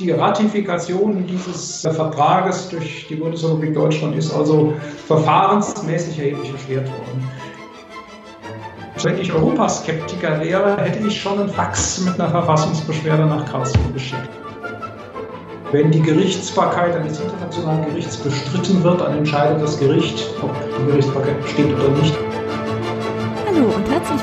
Die Ratifikation dieses Vertrages durch die Bundesrepublik Deutschland ist also verfahrensmäßig erheblich erschwert worden. Wenn ich Europaskeptiker wäre, hätte ich schon einen Fax mit einer Verfassungsbeschwerde nach Karlsruhe geschickt. Wenn die Gerichtsbarkeit eines internationalen Gerichts bestritten wird, dann entscheidet das Gericht, ob die Gerichtsbarkeit besteht oder nicht.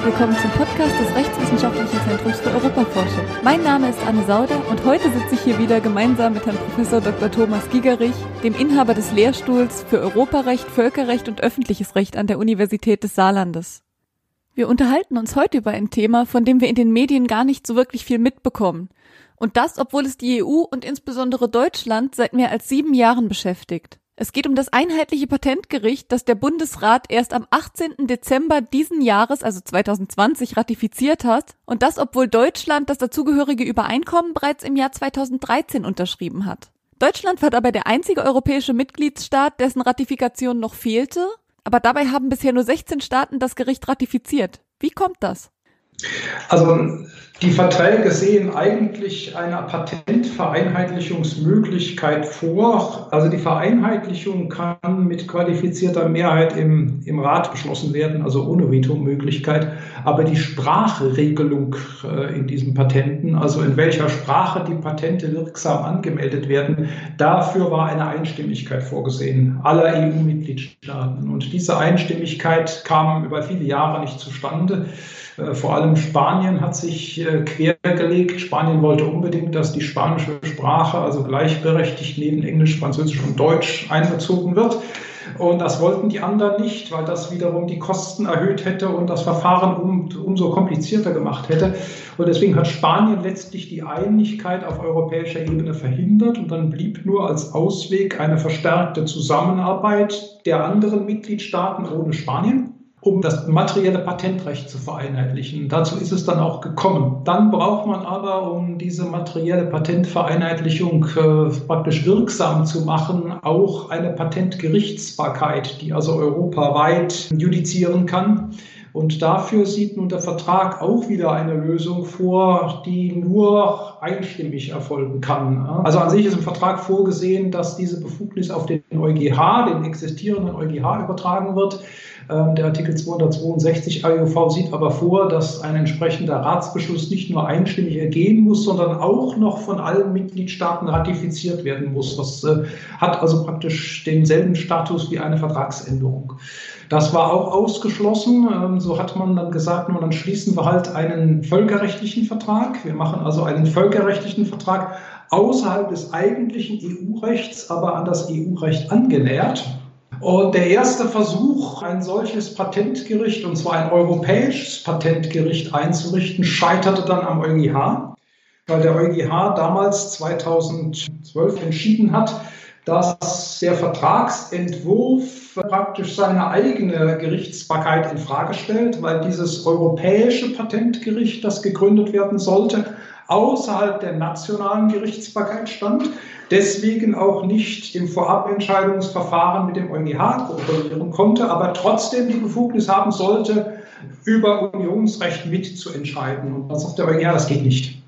Willkommen zum Podcast des Rechtswissenschaftlichen Zentrums für Europaforschung. Mein Name ist Anne Sauder und heute sitze ich hier wieder gemeinsam mit Herrn Professor Dr. Thomas Gigerich, dem Inhaber des Lehrstuhls für Europarecht, Völkerrecht und öffentliches Recht an der Universität des Saarlandes. Wir unterhalten uns heute über ein Thema, von dem wir in den Medien gar nicht so wirklich viel mitbekommen. Und das, obwohl es die EU und insbesondere Deutschland seit mehr als sieben Jahren beschäftigt. Es geht um das einheitliche Patentgericht, das der Bundesrat erst am 18. Dezember diesen Jahres, also 2020, ratifiziert hat. Und das, obwohl Deutschland das dazugehörige Übereinkommen bereits im Jahr 2013 unterschrieben hat. Deutschland war dabei der einzige europäische Mitgliedsstaat, dessen Ratifikation noch fehlte aber dabei haben bisher nur 16 Staaten das Gericht ratifiziert. Wie kommt das? Also die Verträge sehen eigentlich eine Patentvereinheitlichungsmöglichkeit vor. Also die Vereinheitlichung kann mit qualifizierter Mehrheit im, im Rat beschlossen werden, also ohne Veto-Möglichkeit. Aber die Sprachregelung äh, in diesen Patenten, also in welcher Sprache die Patente wirksam angemeldet werden, dafür war eine Einstimmigkeit vorgesehen, aller EU-Mitgliedstaaten. Und diese Einstimmigkeit kam über viele Jahre nicht zustande. Äh, vor allem Spanien hat sich quergelegt. Spanien wollte unbedingt, dass die spanische Sprache, also gleichberechtigt neben Englisch, Französisch und Deutsch einbezogen wird. Und das wollten die anderen nicht, weil das wiederum die Kosten erhöht hätte und das Verfahren um, umso komplizierter gemacht hätte. Und deswegen hat Spanien letztlich die Einigkeit auf europäischer Ebene verhindert und dann blieb nur als Ausweg eine verstärkte Zusammenarbeit der anderen Mitgliedstaaten ohne Spanien um das materielle Patentrecht zu vereinheitlichen. Dazu ist es dann auch gekommen. Dann braucht man aber, um diese materielle Patentvereinheitlichung äh, praktisch wirksam zu machen, auch eine Patentgerichtsbarkeit, die also europaweit judizieren kann. Und dafür sieht nun der Vertrag auch wieder eine Lösung vor, die nur einstimmig erfolgen kann. Also an sich ist im Vertrag vorgesehen, dass diese Befugnis auf den EuGH, den existierenden EuGH, übertragen wird. Ähm, der Artikel 262 AEUV sieht aber vor, dass ein entsprechender Ratsbeschluss nicht nur einstimmig ergehen muss, sondern auch noch von allen Mitgliedstaaten ratifiziert werden muss. Das äh, hat also praktisch denselben Status wie eine Vertragsänderung. Das war auch ausgeschlossen. Ähm, so hat man dann gesagt, nun, dann schließen wir halt einen völkerrechtlichen Vertrag. Wir machen also einen völkerrechtlichen Vertrag außerhalb des eigentlichen EU-Rechts, aber an das EU-Recht angenähert. Und der erste Versuch, ein solches Patentgericht, und zwar ein europäisches Patentgericht einzurichten, scheiterte dann am EuGH, weil der EuGH damals 2012 entschieden hat, dass der Vertragsentwurf praktisch seine eigene Gerichtsbarkeit in Frage stellt, weil dieses europäische Patentgericht, das gegründet werden sollte, außerhalb der nationalen Gerichtsbarkeit stand, deswegen auch nicht im Vorabentscheidungsverfahren mit dem EuGH kooperieren konnte, aber trotzdem die Befugnis haben sollte, über Unionsrecht mitzuentscheiden. Und dann sagt der EuGH, das geht nicht.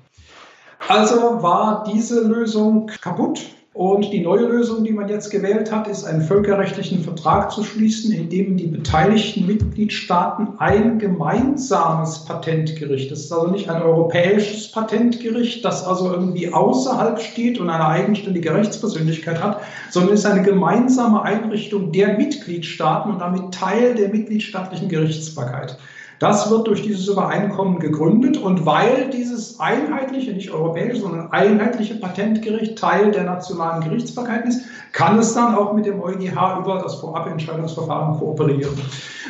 Also war diese Lösung kaputt. Und die neue Lösung, die man jetzt gewählt hat, ist einen völkerrechtlichen Vertrag zu schließen, in dem die beteiligten Mitgliedstaaten ein gemeinsames Patentgericht, das ist also nicht ein europäisches Patentgericht, das also irgendwie außerhalb steht und eine eigenständige Rechtspersönlichkeit hat, sondern ist eine gemeinsame Einrichtung der Mitgliedstaaten und damit Teil der mitgliedstaatlichen Gerichtsbarkeit. Das wird durch dieses Übereinkommen gegründet und weil dieses einheitliche, nicht europäische, sondern einheitliche Patentgericht Teil der nationalen Gerichtsbarkeit ist, kann es dann auch mit dem EuGH über das Vorabentscheidungsverfahren kooperieren.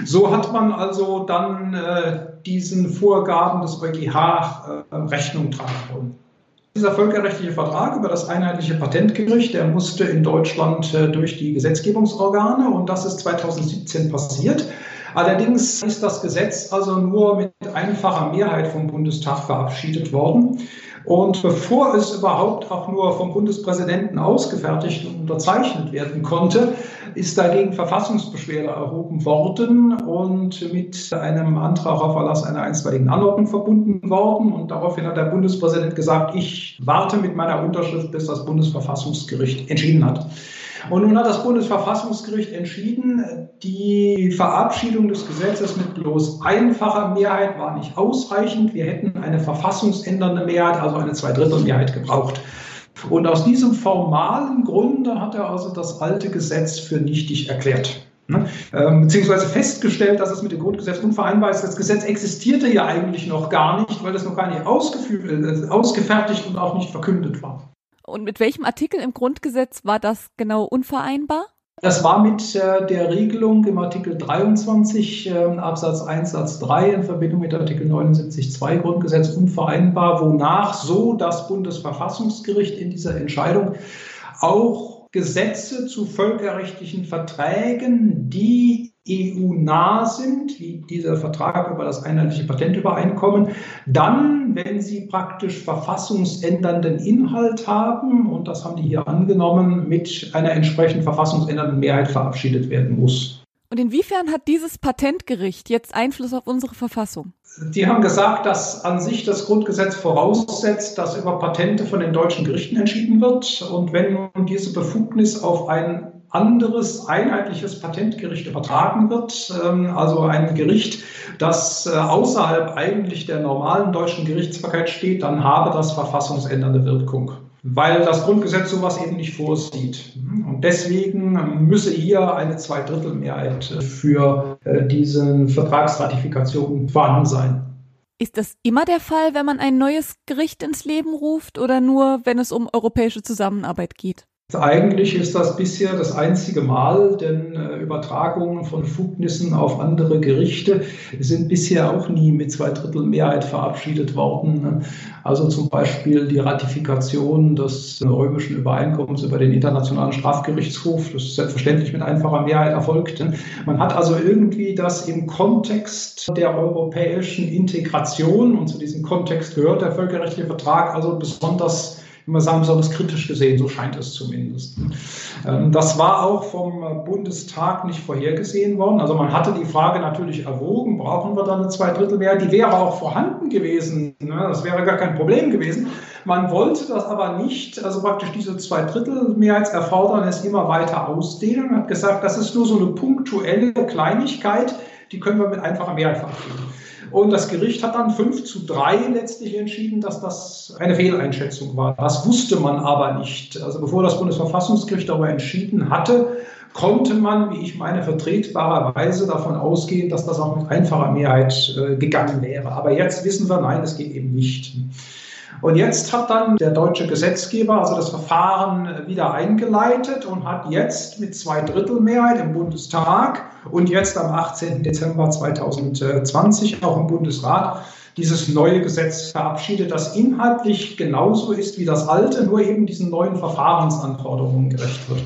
So hat man also dann äh, diesen Vorgaben des EuGH äh, Rechnung tragen wollen. Dieser völkerrechtliche Vertrag über das einheitliche Patentgericht, der musste in Deutschland äh, durch die Gesetzgebungsorgane und das ist 2017 passiert. Allerdings ist das Gesetz also nur mit einfacher Mehrheit vom Bundestag verabschiedet worden. Und bevor es überhaupt auch nur vom Bundespräsidenten ausgefertigt und unterzeichnet werden konnte, ist dagegen Verfassungsbeschwerde erhoben worden und mit einem Antrag auf Erlass einer einstweiligen Anordnung verbunden worden. Und daraufhin hat der Bundespräsident gesagt, ich warte mit meiner Unterschrift, bis das Bundesverfassungsgericht entschieden hat. Und nun hat das Bundesverfassungsgericht entschieden, die Verabschiedung des Gesetzes mit bloß einfacher Mehrheit war nicht ausreichend. Wir hätten eine verfassungsändernde Mehrheit, also eine Zweidrittelmehrheit gebraucht. Und aus diesem formalen Grunde hat er also das alte Gesetz für nichtig erklärt. Ne? Ähm, beziehungsweise festgestellt, dass es mit dem Grundgesetz unvereinbar ist. Das Gesetz existierte ja eigentlich noch gar nicht, weil es noch gar nicht äh, ausgefertigt und auch nicht verkündet war. Und mit welchem Artikel im Grundgesetz war das genau unvereinbar? Das war mit äh, der Regelung im Artikel 23 äh, Absatz 1 Satz 3 in Verbindung mit Artikel 79.2 Grundgesetz unvereinbar, wonach so das Bundesverfassungsgericht in dieser Entscheidung auch Gesetze zu völkerrechtlichen Verträgen, die EU-nah sind, wie dieser Vertrag über das einheitliche Patentübereinkommen, dann, wenn sie praktisch verfassungsändernden Inhalt haben, und das haben die hier angenommen, mit einer entsprechend verfassungsändernden Mehrheit verabschiedet werden muss. Und inwiefern hat dieses Patentgericht jetzt Einfluss auf unsere Verfassung? Die haben gesagt, dass an sich das Grundgesetz voraussetzt, dass über Patente von den deutschen Gerichten entschieden wird. Und wenn nun diese Befugnis auf ein anderes einheitliches Patentgericht übertragen wird, ähm, also ein Gericht, das äh, außerhalb eigentlich der normalen deutschen Gerichtsbarkeit steht, dann habe das verfassungsändernde Wirkung, weil das Grundgesetz sowas eben nicht vorsieht. Und deswegen müsse hier eine Zweidrittelmehrheit für äh, diese Vertragsratifikation vorhanden sein. Ist das immer der Fall, wenn man ein neues Gericht ins Leben ruft oder nur, wenn es um europäische Zusammenarbeit geht? Eigentlich ist das bisher das einzige Mal, denn äh, Übertragungen von Fugnissen auf andere Gerichte sind bisher auch nie mit zwei Drittel Mehrheit verabschiedet worden. Also zum Beispiel die Ratifikation des römischen Übereinkommens über den Internationalen Strafgerichtshof, das ist selbstverständlich mit einfacher Mehrheit erfolgt. Man hat also irgendwie das im Kontext der europäischen Integration und zu diesem Kontext gehört der völkerrechtliche Vertrag also besonders wir sagen, besonders kritisch gesehen, so scheint es zumindest. Ähm, das war auch vom Bundestag nicht vorhergesehen worden. Also man hatte die Frage natürlich erwogen, brauchen wir da eine Zweidrittelmehrheit? Die wäre auch vorhanden gewesen. Ne? Das wäre gar kein Problem gewesen. Man wollte das aber nicht, also praktisch diese Zweidrittelmehrheitserfordernis immer weiter ausdehnen und hat gesagt, das ist nur so eine punktuelle Kleinigkeit, die können wir mit einfacher Mehrheit verabschieden. Und das Gericht hat dann 5 zu 3 letztlich entschieden, dass das eine Fehleinschätzung war. Das wusste man aber nicht. Also bevor das Bundesverfassungsgericht darüber entschieden hatte, konnte man, wie ich meine, vertretbarerweise davon ausgehen, dass das auch mit einfacher Mehrheit äh, gegangen wäre. Aber jetzt wissen wir, nein, es geht eben nicht. Und jetzt hat dann der deutsche Gesetzgeber also das Verfahren wieder eingeleitet und hat jetzt mit zwei Drittel Mehrheit im Bundestag und jetzt am 18. Dezember 2020 auch im Bundesrat dieses neue Gesetz verabschiedet, das inhaltlich genauso ist wie das alte, nur eben diesen neuen Verfahrensanforderungen gerecht wird.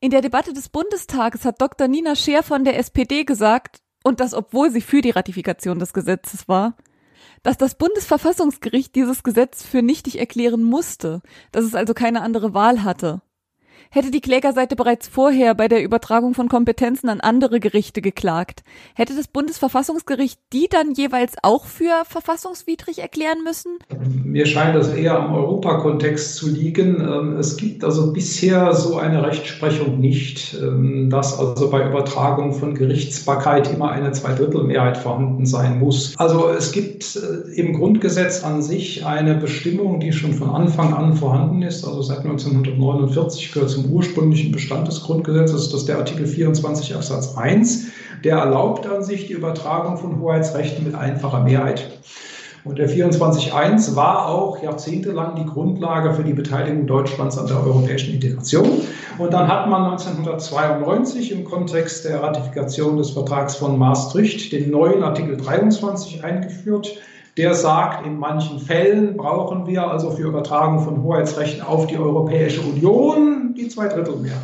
In der Debatte des Bundestages hat Dr. Nina Scheer von der SPD gesagt, und das obwohl sie für die Ratifikation des Gesetzes war, dass das Bundesverfassungsgericht dieses Gesetz für nichtig erklären musste, dass es also keine andere Wahl hatte. Hätte die Klägerseite bereits vorher bei der Übertragung von Kompetenzen an andere Gerichte geklagt, hätte das Bundesverfassungsgericht die dann jeweils auch für verfassungswidrig erklären müssen? Mir scheint das eher am Europakontext zu liegen. Ähm, es gibt also bisher so eine Rechtsprechung nicht, ähm, dass also bei Übertragung von Gerichtsbarkeit immer eine Zweidrittelmehrheit vorhanden sein muss. Also es gibt äh, im Grundgesetz an sich eine Bestimmung, die schon von Anfang an vorhanden ist, also seit 1949 gehört zum ursprünglichen Bestand des Grundgesetzes, das ist der Artikel 24 Absatz 1, der erlaubt an sich die Übertragung von Hoheitsrechten mit einfacher Mehrheit. Und der 24.1 war auch jahrzehntelang die Grundlage für die Beteiligung Deutschlands an der europäischen Integration. Und dann hat man 1992 im Kontext der Ratifikation des Vertrags von Maastricht den neuen Artikel 23 eingeführt, der sagt, in manchen Fällen brauchen wir also für Übertragung von Hoheitsrechten auf die Europäische Union die Zweidrittelmehrheit.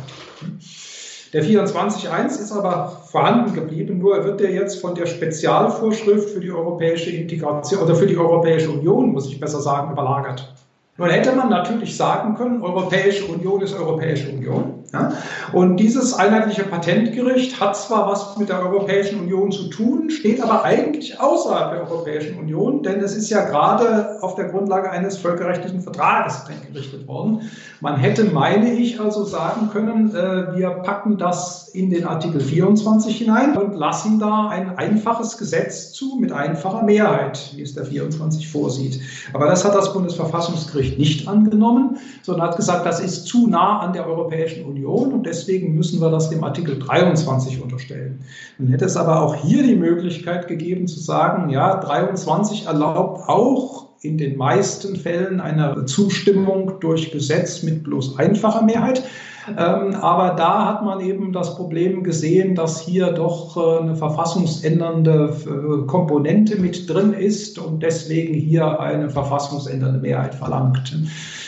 Der 24.1 ist aber vorhanden geblieben, nur wird der jetzt von der Spezialvorschrift für die europäische Integration oder für die Europäische Union, muss ich besser sagen, überlagert. Nun hätte man natürlich sagen können, Europäische Union ist Europäische Union. Ja? Und dieses einheitliche Patentgericht hat zwar was mit der Europäischen Union zu tun, steht aber eigentlich außerhalb der Europäischen Union, denn es ist ja gerade auf der Grundlage eines völkerrechtlichen Vertrages eingerichtet worden. Man hätte, meine ich, also sagen können, äh, wir packen das in den Artikel 24 hinein und lassen da ein einfaches Gesetz zu mit einfacher Mehrheit, wie es der 24 vorsieht. Aber das hat das Bundesverfassungsgericht nicht angenommen, sondern hat gesagt, das ist zu nah an der Europäischen Union und deswegen müssen wir das dem Artikel 23 unterstellen. Dann hätte es aber auch hier die Möglichkeit gegeben zu sagen, ja, 23 erlaubt auch in den meisten Fällen eine Zustimmung durch Gesetz mit bloß einfacher Mehrheit. Ähm, aber da hat man eben das Problem gesehen, dass hier doch äh, eine verfassungsändernde äh, Komponente mit drin ist und deswegen hier eine verfassungsändernde Mehrheit verlangt.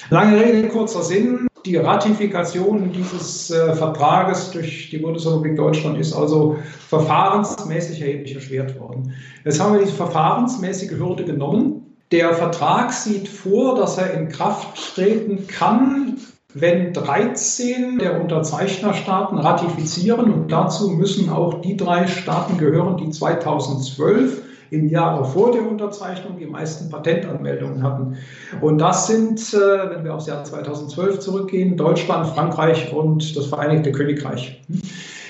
Lange Rede, kurzer Sinn. Die Ratifikation dieses äh, Vertrages durch die Bundesrepublik Deutschland ist also verfahrensmäßig erheblich erschwert worden. Jetzt haben wir diese verfahrensmäßige Hürde genommen. Der Vertrag sieht vor, dass er in Kraft treten kann, wenn 13 der Unterzeichnerstaaten ratifizieren, und dazu müssen auch die drei Staaten gehören, die 2012 im Jahre vor der Unterzeichnung die meisten Patentanmeldungen hatten. Und das sind, äh, wenn wir aufs Jahr 2012 zurückgehen, Deutschland, Frankreich und das Vereinigte Königreich.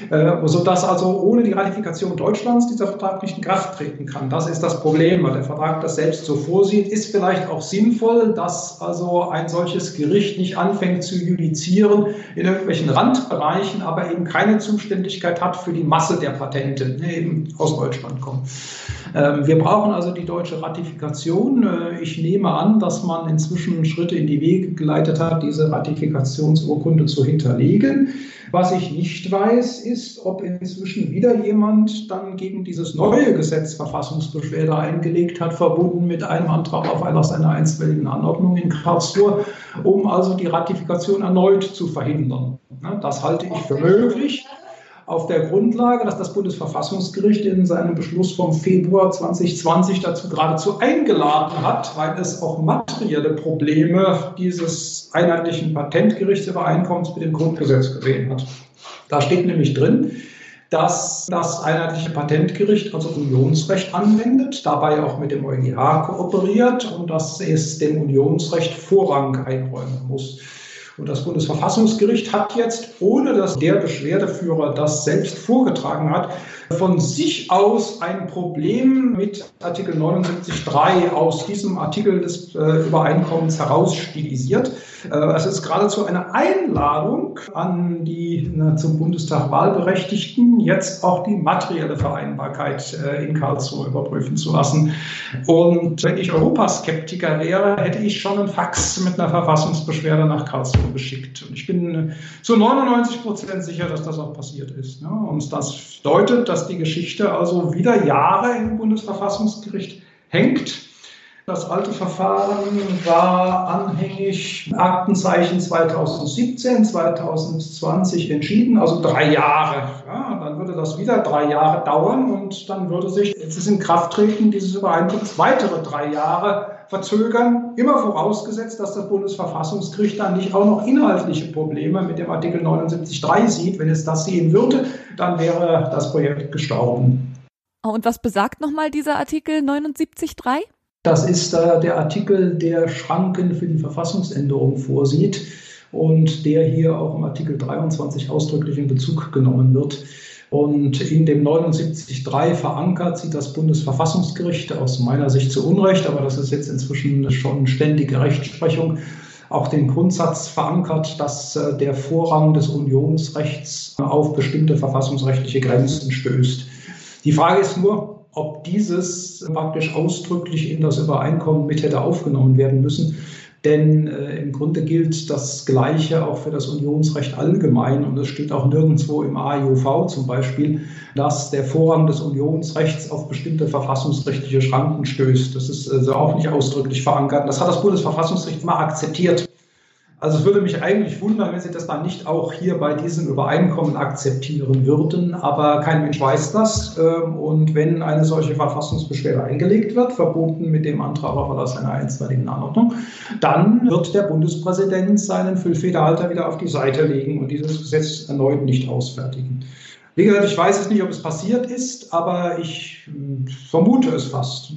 Äh, sodass also ohne die Ratifikation Deutschlands dieser Vertrag nicht in Kraft treten kann. Das ist das Problem, weil der Vertrag das selbst so vorsieht. Ist vielleicht auch sinnvoll, dass also ein solches Gericht nicht anfängt zu judizieren in irgendwelchen Randbereichen, aber eben keine Zuständigkeit hat für die Masse der Patente, die eben aus Deutschland kommen. Ähm, wir brauchen also die deutsche Ratifikation. Äh, ich nehme an, dass man inzwischen Schritte in die Wege geleitet hat, diese Ratifikationsurkunde zu hinterlegen. Was ich nicht weiß, ist, ob inzwischen wieder jemand dann gegen dieses neue Gesetz Verfassungsbeschwerde eingelegt hat, verbunden mit einem Antrag auf Einlass einer einstweiligen Anordnung in Karlsruhe, um also die Ratifikation erneut zu verhindern. Das halte ich für möglich auf der Grundlage, dass das Bundesverfassungsgericht in seinem Beschluss vom Februar 2020 dazu geradezu eingeladen hat, weil es auch materielle Probleme dieses einheitlichen Patentgerichtsübereinkommens mit dem Grundgesetz gesehen hat. Da steht nämlich drin, dass das einheitliche Patentgericht also Unionsrecht anwendet, dabei auch mit dem EuGH kooperiert und dass es dem Unionsrecht Vorrang einräumen muss. Und das Bundesverfassungsgericht hat jetzt, ohne dass der Beschwerdeführer das selbst vorgetragen hat, von sich aus ein Problem mit Artikel 79.3 aus diesem Artikel des äh, Übereinkommens herausstilisiert. Äh, es ist geradezu eine Einladung an die na, zum Bundestag Wahlberechtigten, jetzt auch die materielle Vereinbarkeit äh, in Karlsruhe überprüfen zu lassen. Und wenn ich Europaskeptiker wäre, hätte ich schon einen Fax mit einer Verfassungsbeschwerde nach Karlsruhe geschickt. Und ich bin zu 99 Prozent sicher, dass das auch passiert ist. Ne? Und das deutet, dass dass die Geschichte also wieder Jahre im Bundesverfassungsgericht hängt. Das alte Verfahren war anhängig Aktenzeichen 2017, 2020 entschieden, also drei Jahre. Ja, dann würde das wieder drei Jahre dauern und dann würde sich jetzt ist in Krafttreten dieses Übereinkommens weitere drei Jahre verzögern, immer vorausgesetzt, dass das Bundesverfassungsgericht dann nicht auch noch inhaltliche Probleme mit dem Artikel 79.3 sieht. Wenn es das sehen würde, dann wäre das Projekt gestorben. Und was besagt nochmal dieser Artikel 79.3? Das ist äh, der Artikel, der Schranken für die Verfassungsänderung vorsieht und der hier auch im Artikel 23 ausdrücklich in Bezug genommen wird. Und in dem 79.3 verankert sieht das Bundesverfassungsgericht aus meiner Sicht zu Unrecht, aber das ist jetzt inzwischen schon ständige Rechtsprechung, auch den Grundsatz verankert, dass äh, der Vorrang des Unionsrechts auf bestimmte verfassungsrechtliche Grenzen stößt. Die Frage ist nur, ob dieses praktisch ausdrücklich in das Übereinkommen mit hätte aufgenommen werden müssen. Denn äh, im Grunde gilt das Gleiche auch für das Unionsrecht allgemein und es steht auch nirgendwo im AIUV zum Beispiel, dass der Vorrang des Unionsrechts auf bestimmte verfassungsrechtliche Schranken stößt. Das ist also auch nicht ausdrücklich verankert. Das hat das Bundesverfassungsgericht immer akzeptiert. Also es würde mich eigentlich wundern, wenn Sie das dann nicht auch hier bei diesem Übereinkommen akzeptieren würden, aber kein Mensch weiß das. Ähm, und wenn eine solche Verfassungsbeschwerde eingelegt wird, verbunden mit dem Antrag auf Erlass einer einstweiligen Anordnung, dann wird der Bundespräsident seinen Füllfederhalter wieder auf die Seite legen und dieses Gesetz erneut nicht ausfertigen. Wie gesagt, ich weiß es nicht, ob es passiert ist, aber ich hm, vermute es fast.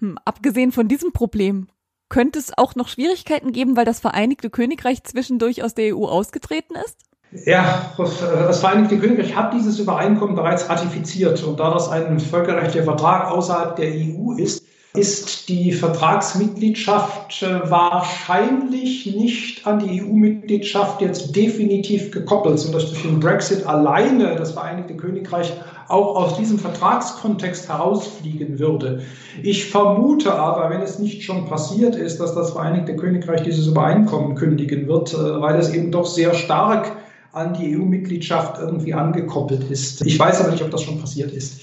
Hm, abgesehen von diesem Problem, könnte es auch noch Schwierigkeiten geben, weil das Vereinigte Königreich zwischendurch aus der EU ausgetreten ist? Ja, das Vereinigte Königreich hat dieses Übereinkommen bereits ratifiziert. Und da das ein völkerrechtlicher Vertrag außerhalb der EU ist, ist die Vertragsmitgliedschaft äh, wahrscheinlich nicht an die EU-Mitgliedschaft jetzt definitiv gekoppelt, sodass durch den Brexit alleine das Vereinigte Königreich auch aus diesem Vertragskontext herausfliegen würde. Ich vermute aber, wenn es nicht schon passiert ist, dass das Vereinigte Königreich dieses Übereinkommen kündigen wird, äh, weil es eben doch sehr stark an die EU-Mitgliedschaft irgendwie angekoppelt ist. Ich weiß aber nicht, ob das schon passiert ist.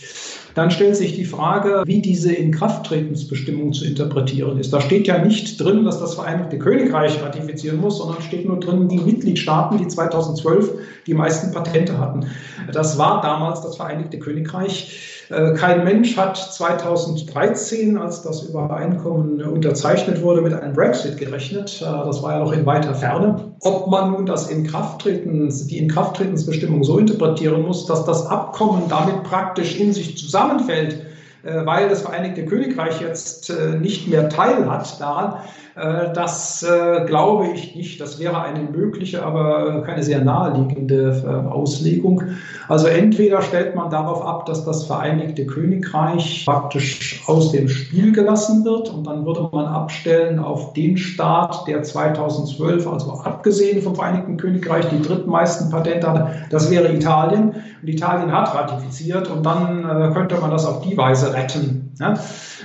Dann stellt sich die Frage, wie diese Inkrafttretensbestimmung zu interpretieren ist. Da steht ja nicht drin, dass das Vereinigte Königreich ratifizieren muss, sondern steht nur drin, die Mitgliedstaaten, die 2012 die meisten Patente hatten. Das war damals das Vereinigte Königreich. Äh, kein Mensch hat 2013, als das Übereinkommen unterzeichnet wurde, mit einem Brexit gerechnet. Äh, das war ja noch in weiter Ferne. Ob man nun das Inkrafttreten, die Inkrafttretensbestimmung so interpretieren muss, dass das Abkommen damit praktisch in sich zusammenfällt, äh, weil das Vereinigte Königreich jetzt nicht mehr Teil hat daran, das äh, glaube ich nicht. Das wäre eine mögliche, aber keine sehr naheliegende äh, Auslegung. Also entweder stellt man darauf ab, dass das Vereinigte Königreich praktisch aus dem Spiel gelassen wird und dann würde man abstellen auf den Staat, der 2012, also abgesehen vom Vereinigten Königreich, die drittmeisten Patente hatte. Das wäre Italien. Und Italien hat ratifiziert und dann könnte man das auf die Weise retten.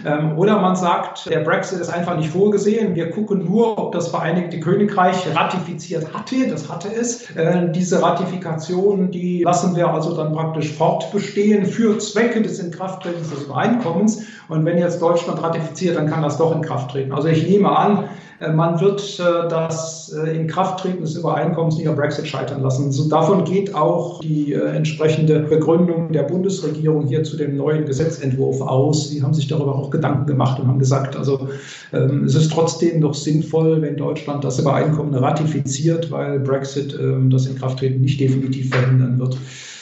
Ähm, oder man sagt, der Brexit ist einfach nicht vorgesehen. Wir gucken nur, ob das Vereinigte Königreich ratifiziert hatte. Das hatte es. Äh, diese Ratifikation, die lassen wir also dann praktisch fortbestehen für Zwecke des Inkrafttretens des Übereinkommens. Und wenn jetzt Deutschland ratifiziert, dann kann das doch in Kraft treten. Also ich nehme an, man wird äh, das äh, Inkrafttreten des Übereinkommens nicht am Brexit scheitern lassen. Davon geht auch die entsprechende Begründung der Bundesregierung hier zu dem neuen Gesetzentwurf aus. Sie haben sich darüber auch Gedanken gemacht und haben gesagt, also ähm, es ist trotzdem noch sinnvoll, wenn Deutschland das Übereinkommen ratifiziert, weil Brexit ähm, das Inkrafttreten nicht definitiv verhindern wird.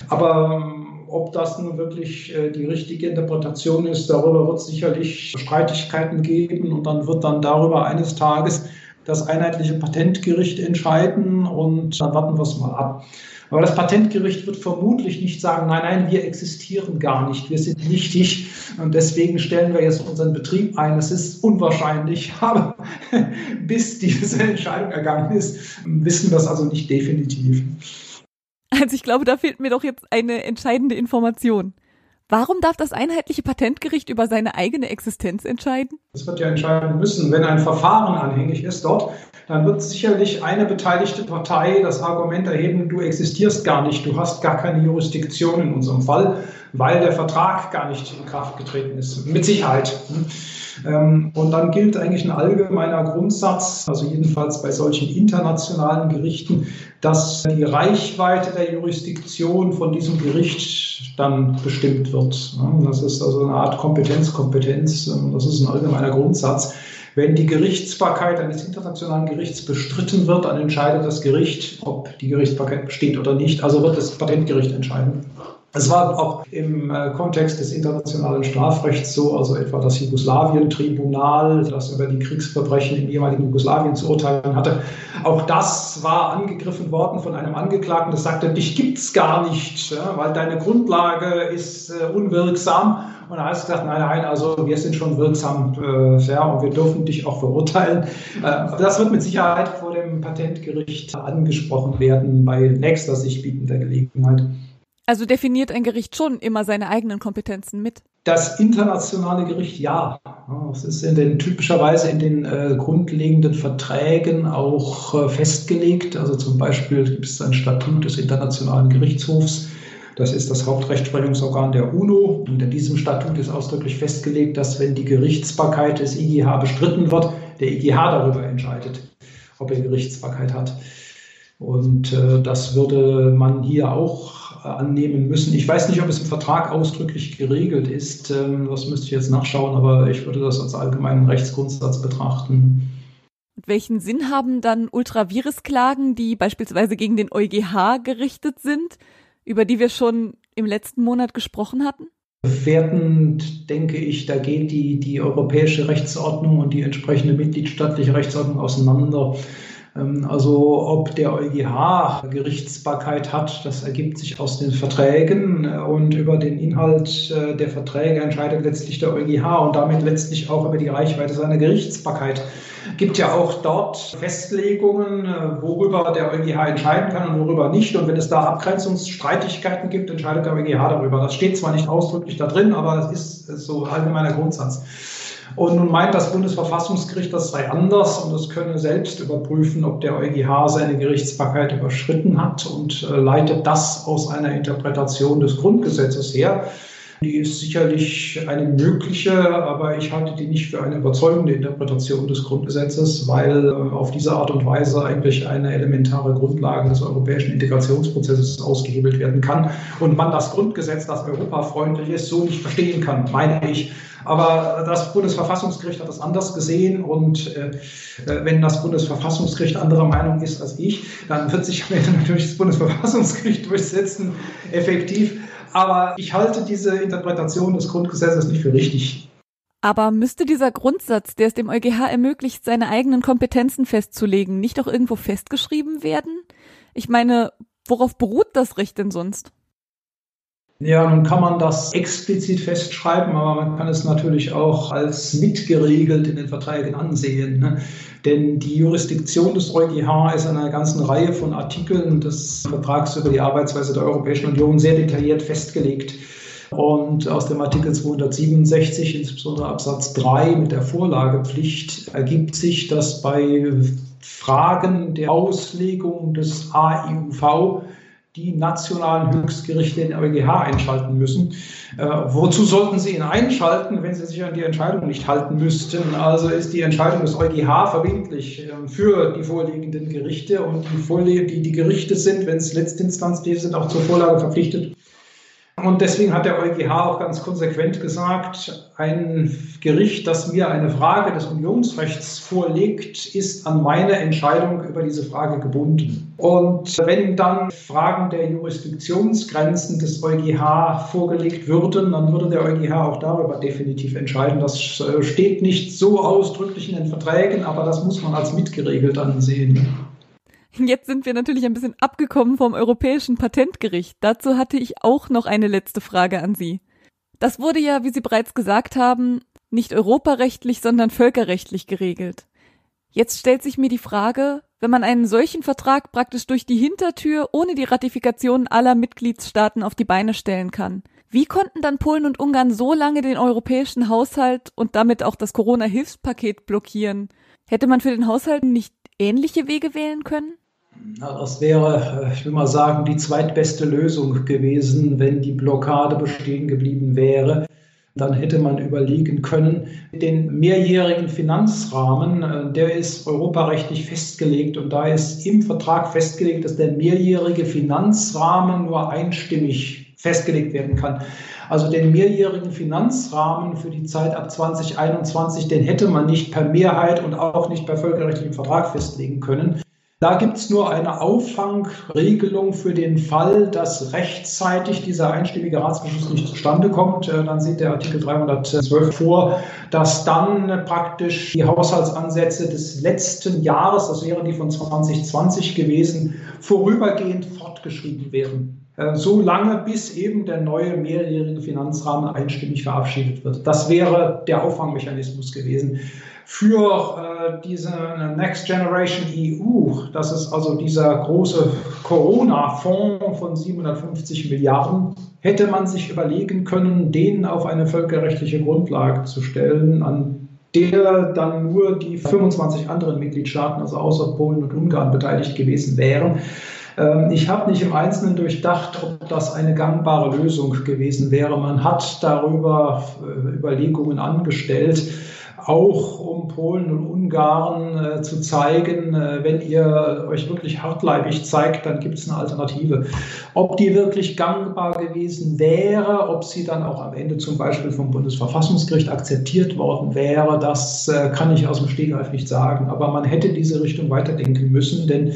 Aber ähm, ob das nun wirklich äh, die richtige Interpretation ist, darüber wird es sicherlich Streitigkeiten geben und dann wird dann darüber eines Tages das einheitliche Patentgericht entscheiden und dann warten wir es mal ab. Aber das Patentgericht wird vermutlich nicht sagen, nein, nein, wir existieren gar nicht, wir sind nichtig und deswegen stellen wir jetzt unseren Betrieb ein. Es ist unwahrscheinlich, aber bis diese Entscheidung ergangen ist, wissen wir es also nicht definitiv. Also ich glaube, da fehlt mir doch jetzt eine entscheidende Information. Warum darf das einheitliche Patentgericht über seine eigene Existenz entscheiden? Es wird ja entscheiden müssen, wenn ein Verfahren anhängig ist dort, dann wird sicherlich eine beteiligte Partei das Argument erheben, du existierst gar nicht, du hast gar keine Jurisdiktion in unserem Fall, weil der Vertrag gar nicht in Kraft getreten ist. Mit Sicherheit. Ähm, und dann gilt eigentlich ein allgemeiner Grundsatz, also jedenfalls bei solchen internationalen Gerichten, dass die Reichweite der Jurisdiktion von diesem Gericht dann bestimmt wird. Das ist also eine Art Kompetenz-Kompetenz. Ähm, das ist ein allgemeiner Grundsatz. Wenn die Gerichtsbarkeit eines internationalen Gerichts bestritten wird, dann entscheidet das Gericht, ob die Gerichtsbarkeit besteht oder nicht. Also wird das Patentgericht entscheiden. Es war auch im äh, Kontext des internationalen Strafrechts so, also etwa das Jugoslawien-Tribunal, das über die Kriegsverbrechen im ehemaligen Jugoslawien zu urteilen hatte. Auch das war angegriffen worden von einem Angeklagten, das sagte, dich gibt es gar nicht, weil deine Grundlage ist äh, unwirksam. Und er hat gesagt, nein, nein, also wir sind schon wirksam äh, ja, und wir dürfen dich auch verurteilen. das wird mit Sicherheit vor dem Patentgericht angesprochen werden bei nächster sich bietender Gelegenheit. Also definiert ein Gericht schon immer seine eigenen Kompetenzen mit? Das internationale Gericht ja. Es ist in den, typischerweise in den äh, grundlegenden Verträgen auch äh, festgelegt. Also zum Beispiel gibt es ein Statut des Internationalen Gerichtshofs. Das ist das Hauptrechtsprechungsorgan der UNO. Und in diesem Statut ist ausdrücklich festgelegt, dass wenn die Gerichtsbarkeit des IGH bestritten wird, der IGH darüber entscheidet. ob er Gerichtsbarkeit hat. Und äh, das würde man hier auch annehmen müssen. Ich weiß nicht, ob es im Vertrag ausdrücklich geregelt ist. Ähm, das müsste ich jetzt nachschauen, aber ich würde das als allgemeinen Rechtsgrundsatz betrachten. Und welchen Sinn haben dann Ultravirus-Klagen, die beispielsweise gegen den EuGH gerichtet sind, über die wir schon im letzten Monat gesprochen hatten? Bewertend denke ich, da geht die, die europäische Rechtsordnung und die entsprechende mitgliedstaatliche Rechtsordnung auseinander. Ähm, also ob der EuGH Gerichtsbarkeit hat, das ergibt sich aus den Verträgen äh, und über den Inhalt äh, der Verträge entscheidet letztlich der EuGH und damit letztlich auch über die Reichweite seiner Gerichtsbarkeit. Gibt ja auch dort Festlegungen, äh, worüber der EuGH entscheiden kann und worüber nicht. Und wenn es da Abgrenzungsstreitigkeiten gibt, entscheidet der EuGH darüber. Das steht zwar nicht ausdrücklich da drin, aber es ist so allgemeiner Grundsatz. Und nun meint das Bundesverfassungsgericht, das sei anders und es könne selbst überprüfen, ob der EuGH seine Gerichtsbarkeit überschritten hat und äh, leitet das aus einer Interpretation des Grundgesetzes her. Die ist sicherlich eine mögliche, aber ich halte die nicht für eine überzeugende Interpretation des Grundgesetzes, weil äh, auf diese Art und Weise eigentlich eine elementare Grundlage des europäischen Integrationsprozesses ausgehebelt werden kann und man das Grundgesetz, das europafreundlich ist, so nicht verstehen kann, meine ich. Aber das Bundesverfassungsgericht hat das anders gesehen und äh, äh wenn das Bundesverfassungsgericht anderer Meinung ist als ich, dann wird sich natürlich das Bundesverfassungsgericht durchsetzen, effektiv. Aber ich halte diese Interpretation des Grundgesetzes nicht für richtig. Aber müsste dieser Grundsatz, der es dem EuGH ermöglicht, seine eigenen Kompetenzen festzulegen, nicht auch irgendwo festgeschrieben werden? Ich meine, worauf beruht das Recht denn sonst? Ja, nun kann man das explizit festschreiben, aber man kann es natürlich auch als mitgeregelt in den Verträgen ansehen. Ne? Denn die Jurisdiktion des EuGH ist in einer ganzen Reihe von Artikeln des Vertrags über die Arbeitsweise der Europäischen Union sehr detailliert festgelegt. Und aus dem Artikel 267, insbesondere Absatz 3 mit der Vorlagepflicht, ergibt sich, dass bei Fragen der Auslegung des AIUV die nationalen Höchstgerichte in EuGH einschalten müssen. Äh, wozu sollten sie ihn einschalten, wenn sie sich an die Entscheidung nicht halten müssten? Also ist die Entscheidung des EuGH verbindlich äh, für die vorliegenden Gerichte und die, Vorlie die, die Gerichte sind, wenn es letztinstanzlich sind, auch zur Vorlage verpflichtet. Und deswegen hat der EuGH auch ganz konsequent gesagt, ein Gericht, das mir eine Frage des Unionsrechts vorlegt, ist an meine Entscheidung über diese Frage gebunden. Und wenn dann Fragen der Jurisdiktionsgrenzen des EuGH vorgelegt würden, dann würde der EuGH auch darüber definitiv entscheiden. Das äh, steht nicht so ausdrücklich in den Verträgen, aber das muss man als mitgeregelt ansehen. Jetzt sind wir natürlich ein bisschen abgekommen vom Europäischen Patentgericht. Dazu hatte ich auch noch eine letzte Frage an Sie. Das wurde ja, wie Sie bereits gesagt haben, nicht europarechtlich, sondern völkerrechtlich geregelt. Jetzt stellt sich mir die Frage, wenn man einen solchen Vertrag praktisch durch die Hintertür ohne die Ratifikation aller Mitgliedstaaten auf die Beine stellen kann. Wie konnten dann Polen und Ungarn so lange den europäischen Haushalt und damit auch das Corona-Hilfspaket blockieren? Hätte man für den Haushalt nicht ähnliche Wege wählen können? Das wäre, äh, ich will mal sagen, die zweitbeste Lösung gewesen, wenn die Blockade bestehen geblieben wäre. Dann hätte man überlegen können, den mehrjährigen Finanzrahmen, äh, der ist europarechtlich festgelegt und da ist im Vertrag festgelegt, dass der mehrjährige Finanzrahmen nur einstimmig festgelegt werden kann. Also den mehrjährigen Finanzrahmen für die Zeit ab 2021, den hätte man nicht per Mehrheit und auch nicht per völkerrechtlichem Vertrag festlegen können. Da gibt es nur eine Auffangregelung für den Fall, dass rechtzeitig dieser einstimmige Ratsbeschluss nicht zustande kommt. Äh, dann sieht der Artikel 312 vor, dass dann praktisch die Haushaltsansätze des letzten Jahres, das wären die von 2020 gewesen, vorübergehend fortgeschrieben werden. Äh, so lange, bis eben der neue mehrjährige Finanzrahmen einstimmig verabschiedet wird. Das wäre der Auffangmechanismus gewesen für äh, diese Next Generation EU, das ist also dieser große Corona-Fonds von 750 Milliarden, hätte man sich überlegen können, den auf eine völkerrechtliche Grundlage zu stellen, an der dann nur die 25 anderen Mitgliedstaaten, also außer Polen und Ungarn, beteiligt gewesen wären. Ähm, ich habe nicht im Einzelnen durchdacht, ob das eine gangbare Lösung gewesen wäre. Man hat darüber äh, Überlegungen angestellt auch um Polen und Ungarn äh, zu zeigen, äh, wenn ihr euch wirklich hartleibig zeigt, dann gibt es eine Alternative. Ob die wirklich gangbar gewesen wäre, ob sie dann auch am Ende zum Beispiel vom Bundesverfassungsgericht akzeptiert worden wäre, das kann ich aus dem Stegreif nicht sagen. Aber man hätte diese Richtung weiterdenken müssen, denn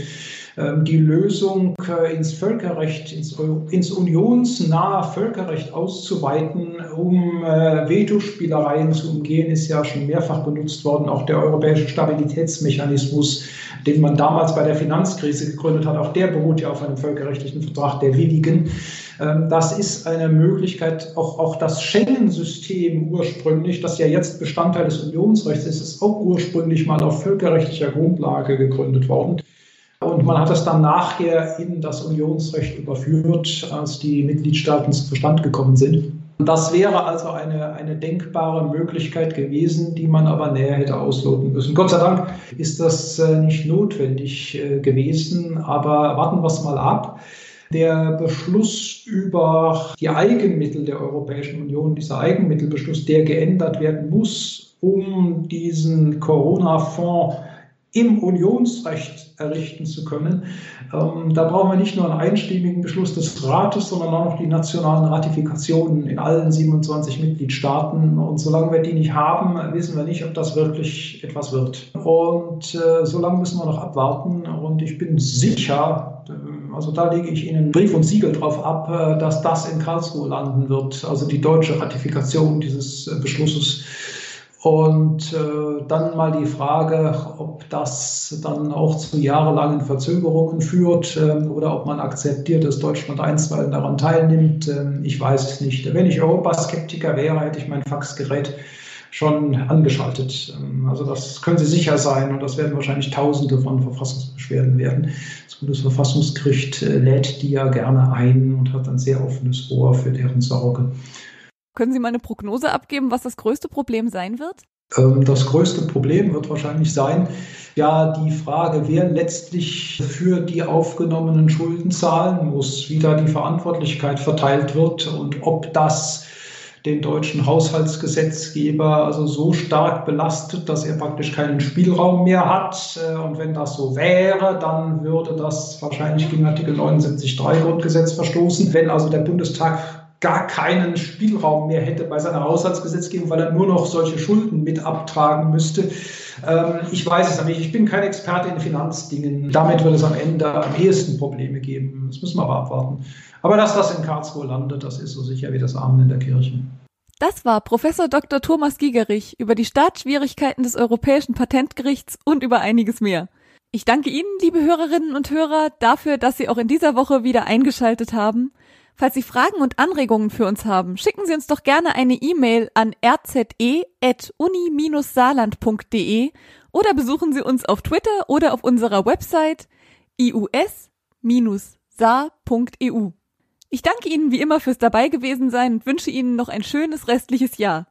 die Lösung äh, ins Völkerrecht, ins, ins unionsnahe Völkerrecht auszuweiten, um äh, Vetospielereien zu umgehen, ist ja schon mehrfach benutzt worden. Auch der europäische Stabilitätsmechanismus, den man damals bei der Finanzkrise gegründet hat, auch der beruht ja auf einem völkerrechtlichen Vertrag der Willigen. Ähm, das ist eine Möglichkeit, auch, auch das Schengen-System ursprünglich, das ja jetzt Bestandteil des Unionsrechts ist, ist auch ursprünglich mal auf völkerrechtlicher Grundlage gegründet worden. Und man hat es dann nachher in das Unionsrecht überführt, als die Mitgliedstaaten zu Verstand gekommen sind. Das wäre also eine, eine denkbare Möglichkeit gewesen, die man aber näher hätte ausloten müssen. Gott sei Dank ist das äh, nicht notwendig äh, gewesen, aber warten wir es mal ab. Der Beschluss über die Eigenmittel der Europäischen Union, dieser Eigenmittelbeschluss, der geändert werden muss, um diesen Corona-Fonds im Unionsrecht errichten zu können. Ähm, da brauchen wir nicht nur einen einstimmigen Beschluss des Rates, sondern auch noch die nationalen Ratifikationen in allen 27 Mitgliedstaaten. Und solange wir die nicht haben, wissen wir nicht, ob das wirklich etwas wird. Und äh, solange müssen wir noch abwarten. Und ich bin sicher, äh, also da lege ich Ihnen Brief und Siegel drauf ab, äh, dass das in Karlsruhe landen wird. Also die deutsche Ratifikation dieses äh, Beschlusses und äh, dann mal die Frage, ob das dann auch zu jahrelangen Verzögerungen führt äh, oder ob man akzeptiert, dass Deutschland einstweilen daran teilnimmt. Äh, ich weiß es nicht. Wenn ich Europaskeptiker wäre, hätte ich mein Faxgerät schon angeschaltet. Ähm, also das können Sie sicher sein und das werden wahrscheinlich Tausende von Verfassungsbeschwerden werden. Das Bundesverfassungsgericht äh, lädt die ja gerne ein und hat ein sehr offenes Ohr für deren Sorge. Können Sie mal eine Prognose abgeben, was das größte Problem sein wird? Ähm, das größte Problem wird wahrscheinlich sein, ja, die Frage, wer letztlich für die aufgenommenen Schulden zahlen muss, wie da die Verantwortlichkeit verteilt wird und ob das den deutschen Haushaltsgesetzgeber also so stark belastet, dass er praktisch keinen Spielraum mehr hat. Äh, und wenn das so wäre, dann würde das wahrscheinlich gegen Artikel 79.3 Grundgesetz verstoßen. Wenn also der Bundestag gar keinen Spielraum mehr hätte bei seiner Haushaltsgesetzgebung, weil er nur noch solche Schulden mit abtragen müsste. Ähm, ich weiß es nicht. Ich bin kein Experte in Finanzdingen. Damit wird es am Ende am ehesten Probleme geben. Das müssen wir aber abwarten. Aber dass das in Karlsruhe landet, das ist so sicher wie das Amen in der Kirche. Das war Professor Dr. Thomas Gigerich über die Startschwierigkeiten des Europäischen Patentgerichts und über einiges mehr. Ich danke Ihnen, liebe Hörerinnen und Hörer, dafür, dass Sie auch in dieser Woche wieder eingeschaltet haben. Falls Sie Fragen und Anregungen für uns haben, schicken Sie uns doch gerne eine E-Mail an rze.uni-saarland.de oder besuchen Sie uns auf Twitter oder auf unserer Website ius-saar.eu. Ich danke Ihnen wie immer fürs dabei gewesen sein und wünsche Ihnen noch ein schönes restliches Jahr.